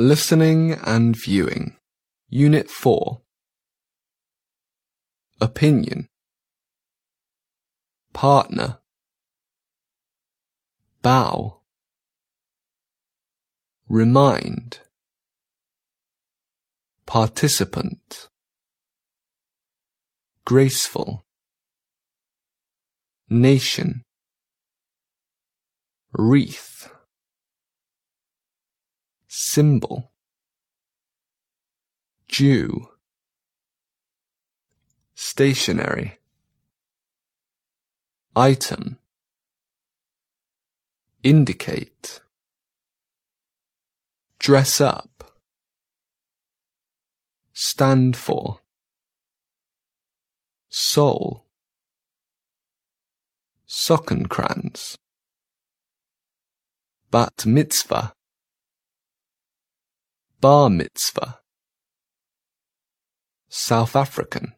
Listening and Viewing. Unit 4. Opinion. Partner. Bow. Remind. Participant. Graceful. Nation. Wreath symbol. Jew. Stationary. Item. Indicate. Dress up. Stand for. Soul Sockenkranz bat mitzvah bar mitzvah. South African